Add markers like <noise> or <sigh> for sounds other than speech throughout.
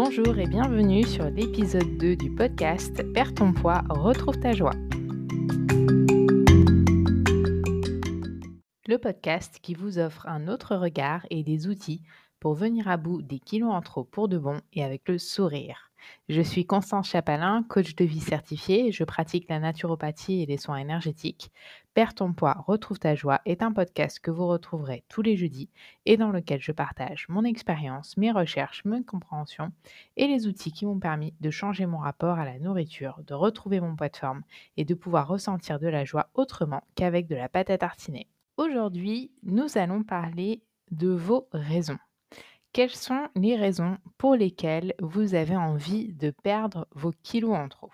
Bonjour et bienvenue sur l'épisode 2 du podcast Perds ton poids, retrouve ta joie. Le podcast qui vous offre un autre regard et des outils pour venir à bout des kilos en trop pour de bon et avec le sourire. Je suis Constance Chapalin, coach de vie certifiée. Je pratique la naturopathie et les soins énergétiques. Perds ton poids, retrouve ta joie est un podcast que vous retrouverez tous les jeudis et dans lequel je partage mon expérience, mes recherches, mes compréhensions et les outils qui m'ont permis de changer mon rapport à la nourriture, de retrouver mon poids de forme et de pouvoir ressentir de la joie autrement qu'avec de la pâte à tartiner. Aujourd'hui, nous allons parler de vos raisons. Quelles sont les raisons pour lesquelles vous avez envie de perdre vos kilos en trop?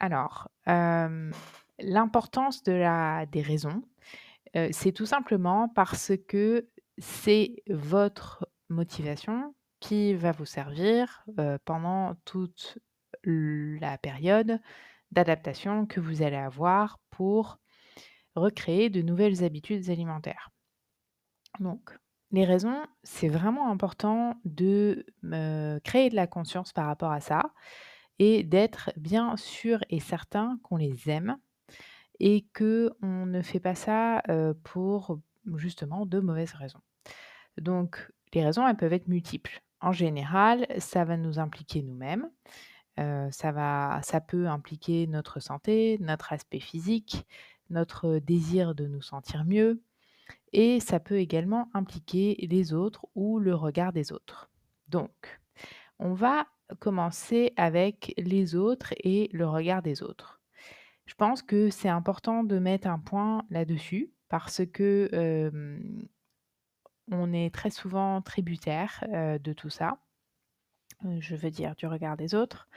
Alors, l'importance de la, des raisons, c'est tout simplement parce que c'est votre motivation qui va vous servir pendant toute la période d'adaptation que vous allez avoir pour recréer de nouvelles habitudes alimentaires. Donc, les raisons, c'est vraiment important de créer de la conscience par rapport à ça et d'être bien sûr et certain qu'on les aime et qu'on ne fait pas ça pour justement de mauvaises raisons. Donc, les raisons, elles peuvent être multiples. En général, ça va nous impliquer nous-mêmes. ça, ça peut impliquer notre santé, notre aspect physique, notre désir de nous sentir mieux, et ça peut également impliquer les autres ou le regard des autres. Donc, on va commencer avec les autres et le regard des autres. Je pense que c'est important de mettre un point là-dessus parce que on est très souvent tributaire de tout ça. Je veux dire du regard des autres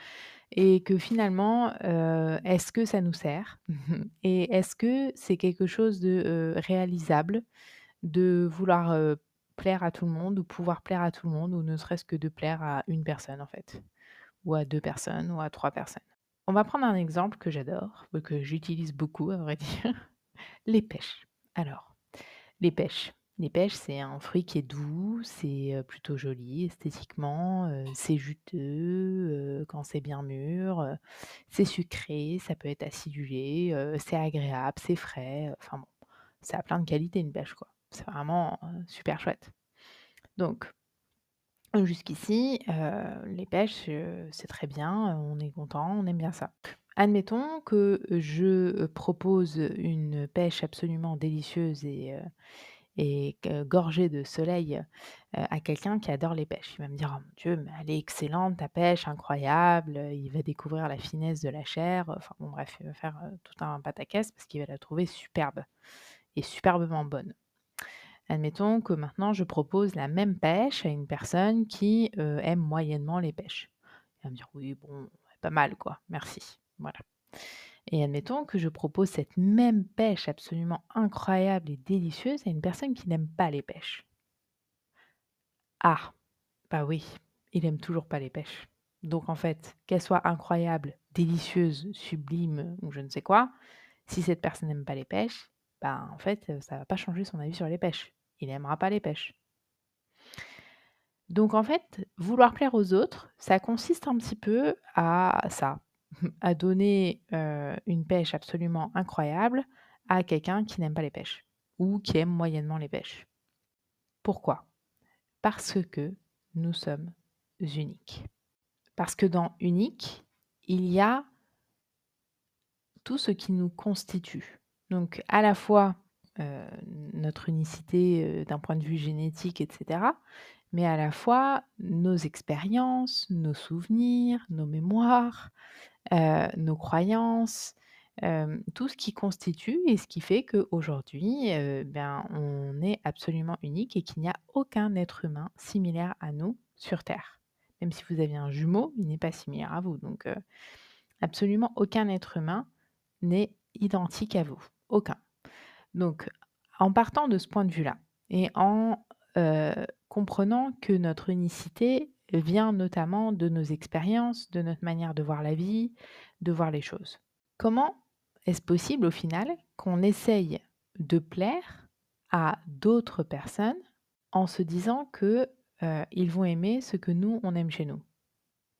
et que finalement, est-ce que ça nous sert? <laughs> Et est-ce que c'est quelque chose de réalisable de vouloir plaire à tout le monde ou pouvoir plaire à tout le monde ou ne serait-ce que de plaire à une personne en fait? Ou à deux personnes ou à trois personnes. On va prendre un exemple que j'adore, que j'utilise beaucoup à vrai <laughs> dire, les pêches. Alors, les pêches. Les pêches, c'est un fruit qui est doux, c'est plutôt joli esthétiquement, c'est juteux quand c'est bien mûr, c'est sucré, ça peut être acidulé, c'est agréable, c'est frais, enfin bon, ça a plein de qualités une pêche quoi. C'est vraiment super chouette. Donc, jusqu'ici, les pêches, c'est très bien, on est content, on aime bien ça. Admettons que je propose une pêche absolument délicieuse et et gorgée de soleil, à quelqu'un qui adore les pêches. Il va me dire: «Oh mon Dieu, mais elle est excellente ta pêche, incroyable», il va découvrir la finesse de la chair, enfin bon bref, il va faire, tout un pataquès parce qu'il va la trouver superbe et superbement bonne. Admettons que maintenant je propose la même pêche à une personne qui, aime moyennement les pêches. Il va me dire: «Oui bon, pas mal quoi, merci». Voilà. Et admettons que je propose cette même pêche absolument incroyable et délicieuse à une personne qui n'aime pas les pêches. Ah, bah oui, il aime toujours pas les pêches. Donc en fait, qu'elle soit incroyable, délicieuse, sublime ou je ne sais quoi, si cette personne n'aime pas les pêches, bah en fait, ça va pas changer son avis sur les pêches. Il n'aimera pas les pêches. Donc en fait, vouloir plaire aux autres, ça consiste un petit peu à ça, à donner une pêche absolument incroyable à quelqu'un qui n'aime pas les pêches ou qui aime moyennement les pêches. Pourquoi? Parce que nous sommes uniques. Parce que dans unique, il y a tout ce qui nous constitue. Donc à la fois notre unicité d'un point de vue génétique, etc., mais à la fois nos expériences, nos souvenirs, nos mémoires, nos croyances, tout ce qui constitue et ce qui fait qu'aujourd'hui, ben, on est absolument unique et qu'il n'y a aucun être humain similaire à nous sur Terre. Même si vous aviez un jumeau, il n'est pas similaire à vous. Donc, absolument aucun être humain n'est identique à vous. Aucun. Donc, en partant de ce point de vue-là et en comprenant que notre unicité vient notamment de nos expériences, de notre manière de voir la vie, de voir les choses. Comment est-ce possible au final qu'on essaye de plaire à d'autres personnes en se disant que ils vont aimer ce que nous on aime chez nous?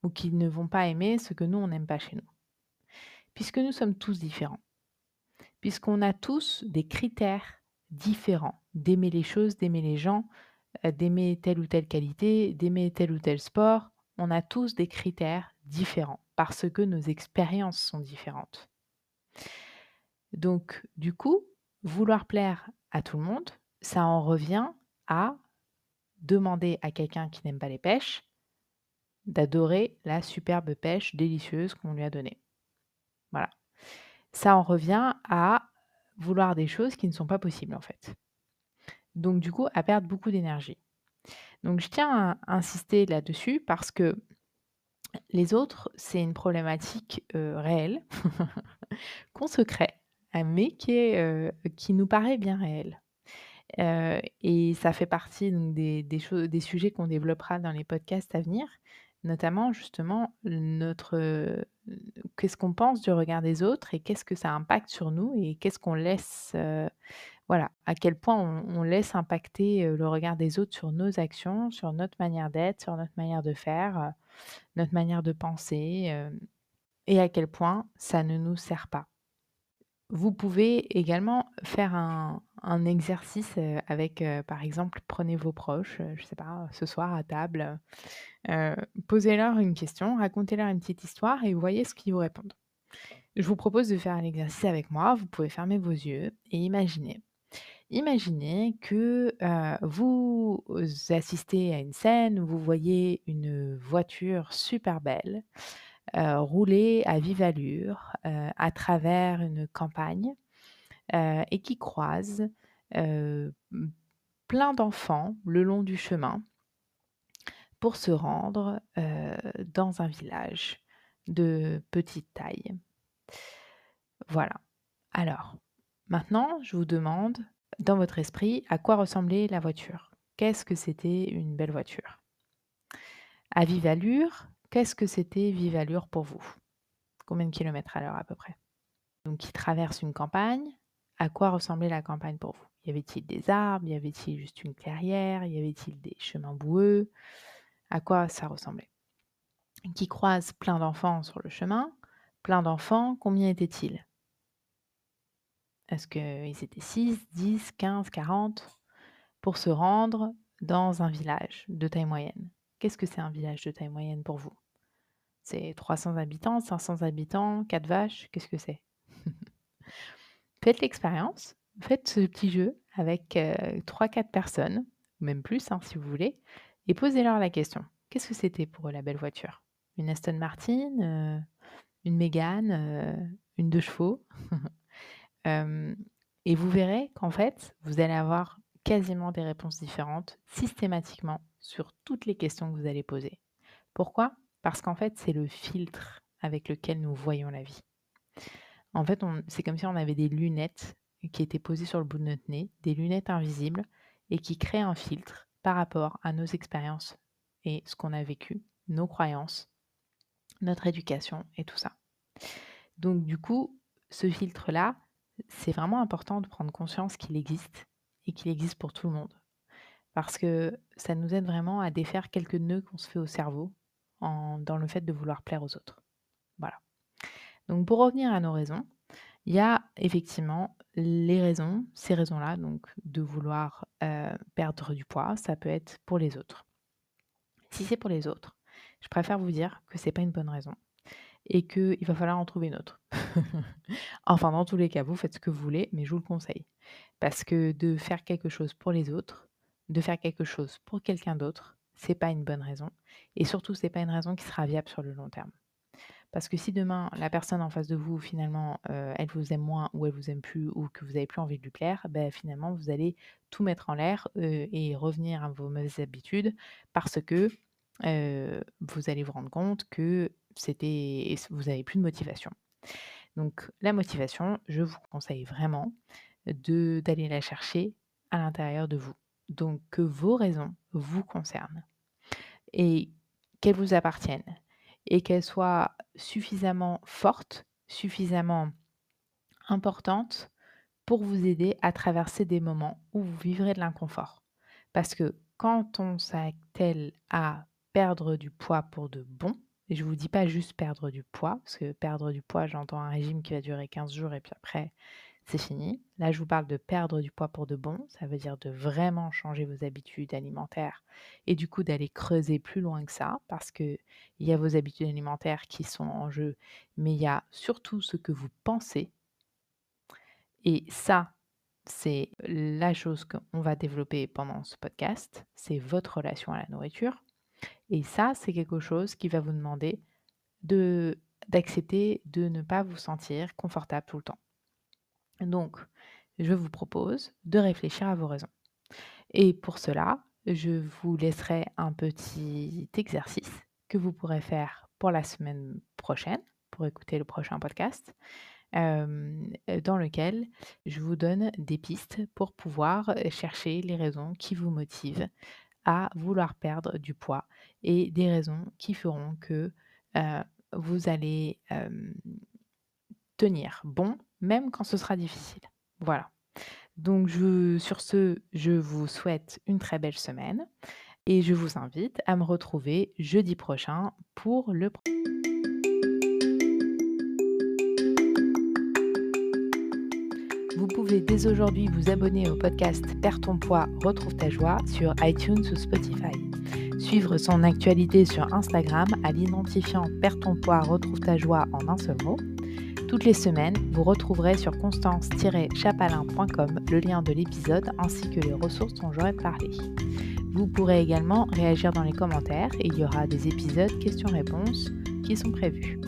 Ou qui ne vont pas aimer ce que nous, on n'aime pas chez nous? Puisque nous sommes tous différents. Puisqu'on a tous des critères différents d'aimer les choses, d'aimer les gens, euh, d'aimer telle ou telle qualité, d'aimer tel ou tel sport. On a tous des critères différents parce que nos expériences sont différentes. Donc, du coup, vouloir plaire à tout le monde, ça en revient à demander à quelqu'un qui n'aime pas les pêches d'adorer la superbe pêche délicieuse qu'on lui a donnée. Voilà. Ça en revient à vouloir des choses qui ne sont pas possibles en fait. Donc du coup, à perdre beaucoup d'énergie. Donc je tiens à insister là-dessus parce que les autres, c'est une problématique euh, réelle <laughs> qu'on se crée, mais qui, est, euh, qui nous paraît bien réelle. Euh, et ça fait partie des, des, des sujets qu'on développera dans les podcasts à venir, notamment justement notre qu'est-ce qu'on pense du regard des autres et qu'est-ce que ça impacte sur nous et qu'est-ce qu'on laisse voilà, à quel point on, laisse impacter le regard des autres sur nos actions, sur notre manière d'être, sur notre manière de faire, notre manière de penser, et à quel point ça ne nous sert pas. Vous pouvez également faire un, exercice avec, par exemple, prenez vos proches, je ne sais pas, ce soir à table, posez-leur une question, racontez-leur une petite histoire et voyez ce qu'ils vous répondent. Je vous propose de faire un exercice avec moi. Vous pouvez fermer vos yeux et imaginer Imaginez que vous assistez à une scène où vous voyez une voiture super belle rouler à vive allure à travers une campagne et qui croise plein d'enfants le long du chemin pour se rendre dans un village de petite taille. Voilà. Alors, maintenant, je vous demande dans votre esprit à quoi ressemblait la voiture? Qu'est-ce que c'était une belle voiture? À vive allure, qu'est-ce que c'était vive allure pour vous? Combien de kilomètres à l'heure à peu près? Donc, qui traverse une campagne, à quoi ressemblait la campagne pour vous? Y avait-il des arbres? Y avait-il juste une clairière? Y avait-il des chemins boueux? À quoi ça ressemblait? Qui croise plein d'enfants sur le chemin? Plein d'enfants, combien étaient-ils? Est-ce qu'ils étaient 6, 10, 15, 40 pour se rendre dans un village de taille moyenne Qu'est-ce que c'est un village de taille moyenne pour vous? C'est 300 habitants, 500 habitants, 4 vaches Qu'est-ce que c'est? <laughs> Faites l'expérience, faites ce petit jeu avec 3-4 personnes, ou même plus hein, si vous voulez, et posez-leur la question. Qu'est-ce que c'était pour la belle voiture? Une Aston Martin Une Mégane Une deux chevaux <laughs> et vous verrez qu'en fait, vous allez avoir quasiment des réponses différentes systématiquement sur toutes les questions que vous allez poser. Pourquoi? Parce qu'en fait, c'est le filtre avec lequel nous voyons la vie. En fait, c'est comme si on avait des lunettes qui étaient posées sur le bout de notre nez, des lunettes invisibles, et qui créent un filtre par rapport à nos expériences et ce qu'on a vécu, nos croyances, notre éducation et tout ça. Donc du coup, ce filtre-là, c'est vraiment important de prendre conscience qu'il existe et qu'il existe pour tout le monde. Parce que ça nous aide vraiment à défaire quelques nœuds qu'on se fait au cerveau dans le fait de vouloir plaire aux autres. Voilà. Donc pour revenir à nos raisons, il y a effectivement les raisons, ces raisons-là, donc de vouloir euh, perdre du poids, ça peut être pour les autres. Si c'est pour les autres, je préfère vous dire que ce n'est pas une bonne raison et qu'il va falloir en trouver une autre. <laughs> enfin, dans tous les cas, vous faites ce que vous voulez, mais je vous le conseille. Parce que de faire quelque chose pour les autres, de faire quelque chose pour quelqu'un d'autre, c'est pas une bonne raison. Et surtout, c'est pas une raison qui sera viable sur le long terme. Parce que si demain, la personne en face de vous, finalement, euh, elle vous aime moins ou elle vous aime plus ou que vous n'avez plus envie de lui plaire, ben, finalement, vous allez tout mettre en l'air euh, et revenir à vos mauvaises habitudes parce que euh, vous allez vous rendre compte que c'était vous avez plus de motivation. Donc la motivation, je vous conseille vraiment d'aller la chercher à l'intérieur de vous. Donc que vos raisons vous concernent et qu'elles vous appartiennent et qu'elles soient suffisamment fortes, suffisamment importantes pour vous aider à traverser des moments où vous vivrez de l'inconfort. Parce que quand on s'attelle à perdre du poids pour de bon, Et je vous dis pas juste perdre du poids, parce que perdre du poids, j'entends un régime qui va durer 15 jours et puis après, c'est fini. Là, je vous parle de perdre du poids pour de bon. Ça veut dire de vraiment changer vos habitudes alimentaires et du coup d'aller creuser plus loin que ça parce qu'il y a vos habitudes alimentaires qui sont en jeu, mais il y a surtout ce que vous pensez. Et ça, c'est la chose qu'on va développer pendant ce podcast. C'est votre relation à la nourriture. Et ça, c'est quelque chose qui va vous demander de d'accepter de ne pas vous sentir confortable tout le temps. Donc, je vous propose de réfléchir à vos raisons. Et pour cela, je vous laisserai un petit exercice que vous pourrez faire pour la semaine prochaine, pour écouter le prochain podcast, dans lequel je vous donne des pistes pour pouvoir chercher les raisons qui vous motivent à vouloir perdre du poids et des raisons qui feront que vous allez bon, même quand ce sera difficile. Voilà. Donc sur ce, je vous souhaite une très belle semaine et je vous invite à me retrouver jeudi prochain pour le... Vous pouvez dès aujourd'hui vous abonner au podcast Perds ton poids, retrouve ta joie sur iTunes ou Spotify. Suivre son actualité sur Instagram à l'identifiant Perds ton poids, retrouve ta joie en un seul mot toutes les semaines, vous retrouverez sur constance-chapalin.com le lien de l'épisode ainsi que les ressources dont j'aurai parlé. Vous pourrez également réagir dans les commentaires et il y aura des épisodes questions-réponses qui sont prévus.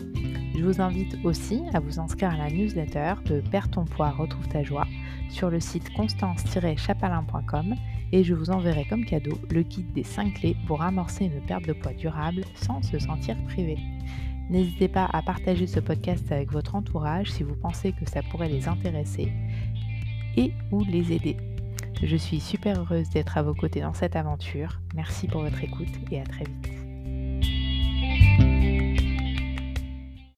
Je vous invite aussi à vous inscrire à la newsletter de Perds ton poids, retrouve ta joie sur le site constance-chapalin.com et je vous enverrai comme cadeau le guide des 5 clés pour amorcer une perte de poids durable sans se sentir privé. N'hésitez pas à partager ce podcast avec votre entourage si vous pensez que ça pourrait les intéresser et ou les aider. Je suis super heureuse d'être à vos côtés dans cette aventure. Merci pour votre écoute et à très vite.